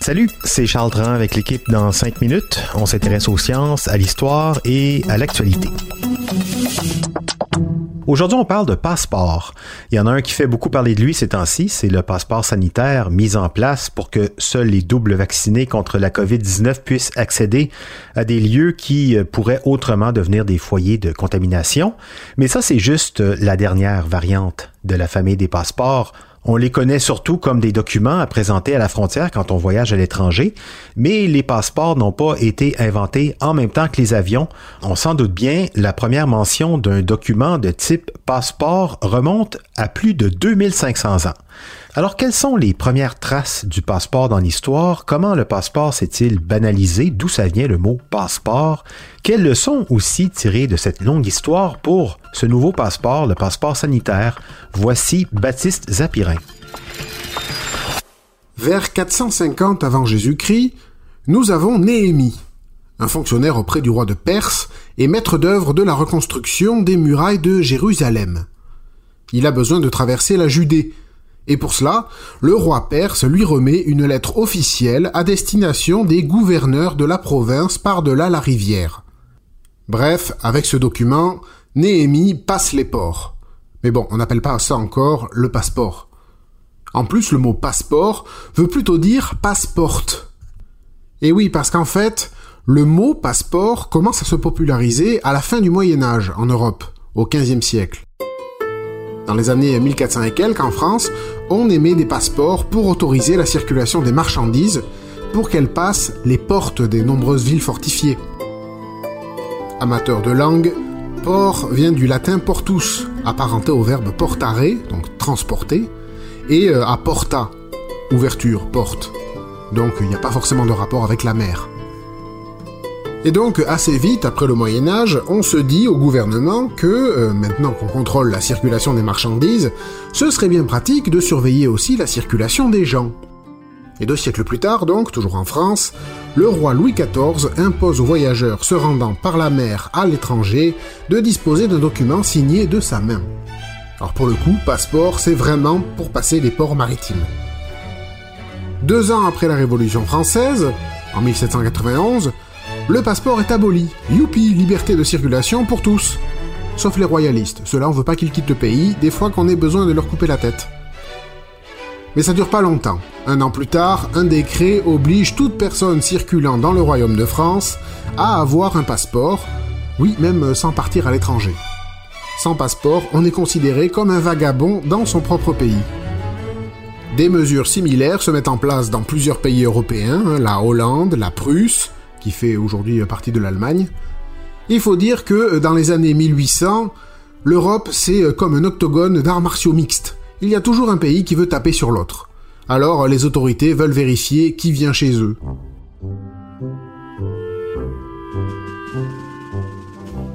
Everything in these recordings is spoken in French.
Salut, c'est Charles Dran avec l'équipe dans 5 minutes. On s'intéresse aux sciences, à l'histoire et à l'actualité. Aujourd'hui, on parle de passeport. Il y en a un qui fait beaucoup parler de lui ces temps-ci, c'est le passeport sanitaire mis en place pour que seuls les doubles vaccinés contre la COVID-19 puissent accéder à des lieux qui euh, pourraient autrement devenir des foyers de contamination. Mais ça, c'est juste euh, la dernière variante de la famille des passeports on les connaît surtout comme des documents à présenter à la frontière quand on voyage à l'étranger, mais les passeports n'ont pas été inventés en même temps que les avions. On s'en doute bien, la première mention d'un document de type passeport remonte à plus de 2500 ans. Alors, quelles sont les premières traces du passeport dans l'histoire? Comment le passeport s'est-il banalisé? D'où ça vient le mot passeport? Quelles leçons aussi tirées de cette longue histoire pour ce nouveau passeport, le passeport sanitaire? Voici Baptiste Zapirin. Vers 450 avant Jésus-Christ, nous avons Néhémie, un fonctionnaire auprès du roi de Perse et maître d'œuvre de la reconstruction des murailles de Jérusalem. Il a besoin de traverser la Judée, et pour cela, le roi perse lui remet une lettre officielle à destination des gouverneurs de la province par-delà la rivière. Bref, avec ce document, Néhémie passe les ports. Mais bon, on n'appelle pas ça encore le passeport. En plus, le mot passeport veut plutôt dire passeporte. Et oui, parce qu'en fait, le mot passeport commence à se populariser à la fin du Moyen Âge en Europe, au XVe siècle. Dans les années 1400 et quelques, en France, on émet des passeports pour autoriser la circulation des marchandises pour qu'elles passent les portes des nombreuses villes fortifiées. Amateur de langue, port vient du latin portus, apparenté au verbe portare, donc transporter, et euh, à porta, ouverture, porte. Donc il n'y a pas forcément de rapport avec la mer. Et donc, assez vite, après le Moyen Âge, on se dit au gouvernement que, euh, maintenant qu'on contrôle la circulation des marchandises, ce serait bien pratique de surveiller aussi la circulation des gens. Et deux siècles plus tard, donc, toujours en France, le roi Louis XIV impose aux voyageurs se rendant par la mer à l'étranger de disposer d'un document signé de sa main. Alors pour le coup, passeport, c'est vraiment pour passer les ports maritimes. Deux ans après la Révolution française, en 1791, le passeport est aboli. Youpi, liberté de circulation pour tous. Sauf les royalistes. Ceux-là, on veut pas qu'ils quittent le pays, des fois qu'on ait besoin de leur couper la tête. Mais ça dure pas longtemps. Un an plus tard, un décret oblige toute personne circulant dans le royaume de France à avoir un passeport, oui, même sans partir à l'étranger. Sans passeport, on est considéré comme un vagabond dans son propre pays. Des mesures similaires se mettent en place dans plusieurs pays européens, hein, la Hollande, la Prusse, qui fait aujourd'hui partie de l'Allemagne. Il faut dire que euh, dans les années 1800, l'Europe c'est euh, comme un octogone d'arts martiaux mixtes. Il y a toujours un pays qui veut taper sur l'autre. Alors les autorités veulent vérifier qui vient chez eux.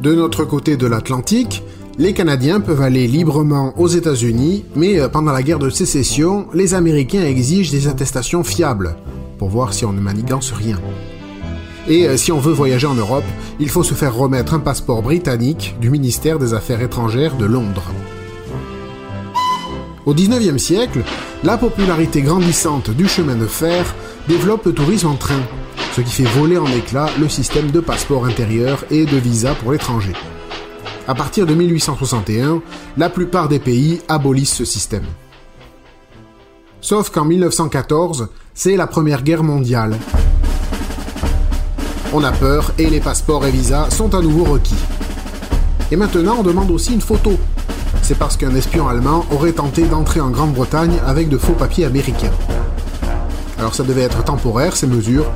De notre côté de l'Atlantique, les Canadiens peuvent aller librement aux États-Unis, mais euh, pendant la guerre de sécession, les Américains exigent des attestations fiables, pour voir si on ne manigance rien. Et euh, si on veut voyager en Europe, il faut se faire remettre un passeport britannique du ministère des Affaires étrangères de Londres. Au 19e siècle, la popularité grandissante du chemin de fer développe le tourisme en train, ce qui fait voler en éclats le système de passeport intérieur et de visa pour l'étranger. À partir de 1861, la plupart des pays abolissent ce système. Sauf qu'en 1914, c'est la Première Guerre mondiale on a peur et les passeports et visas sont à nouveau requis. Et maintenant, on demande aussi une photo. C'est parce qu'un espion allemand aurait tenté d'entrer en Grande-Bretagne avec de faux papiers américains. Alors ça devait être temporaire, ces mesures.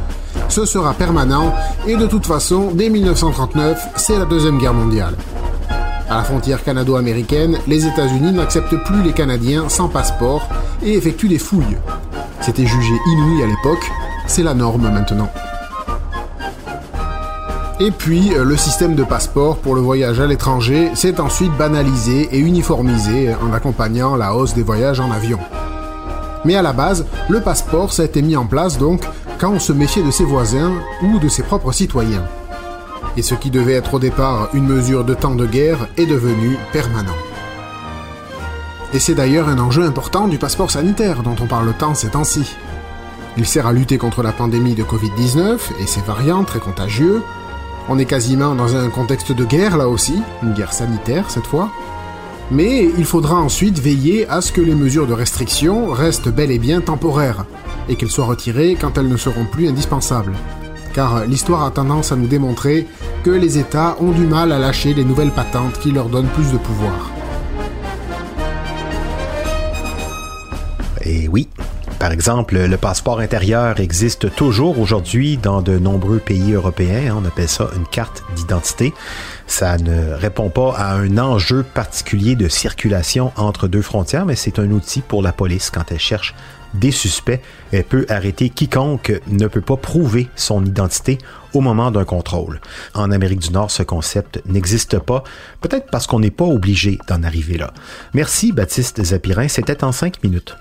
Ce sera permanent, et de toute façon, dès 1939, c'est la Deuxième Guerre mondiale. À la frontière canado-américaine, les États-Unis n'acceptent plus les Canadiens sans passeport et effectuent des fouilles. C'était jugé inouï à l'époque, c'est la norme maintenant. Et puis, euh, le système de passeport pour le voyage à l'étranger s'est ensuite banalisé et uniformisé en accompagnant la hausse des voyages en avion. Mais à la base, le passeport ça a été mis en place donc quand on se méfiait de ses voisins ou de ses propres citoyens. Et ce qui devait être au départ une mesure de temps de guerre est devenu permanent. Et c'est d'ailleurs un enjeu important du passeport sanitaire dont on parle tant ces temps-ci. Il sert à lutter contre la pandémie de Covid-19 et ses variants très contagieux. On est quasiment dans un contexte de guerre là aussi, une guerre sanitaire cette fois. Mais il faudra ensuite veiller à ce que les mesures de restriction restent bel et bien temporaires, et qu'elles soient retirées quand elles ne seront plus indispensables. Car l'histoire a tendance à nous démontrer que les États ont du mal à lâcher les nouvelles patentes qui leur donnent plus de pouvoir. Et oui, par exemple, le passeport intérieur existe toujours aujourd'hui dans de nombreux pays européens. On appelle ça une carte d'identité. Ça ne répond pas à un enjeu particulier de circulation entre deux frontières, mais c'est un outil pour la police quand elle cherche des suspects. Elle peut arrêter quiconque ne peut pas prouver son identité au moment d'un contrôle. En Amérique du Nord, ce concept n'existe pas, peut-être parce qu'on n'est pas obligé d'en arriver là. Merci Baptiste Zapirin, c'était en cinq minutes.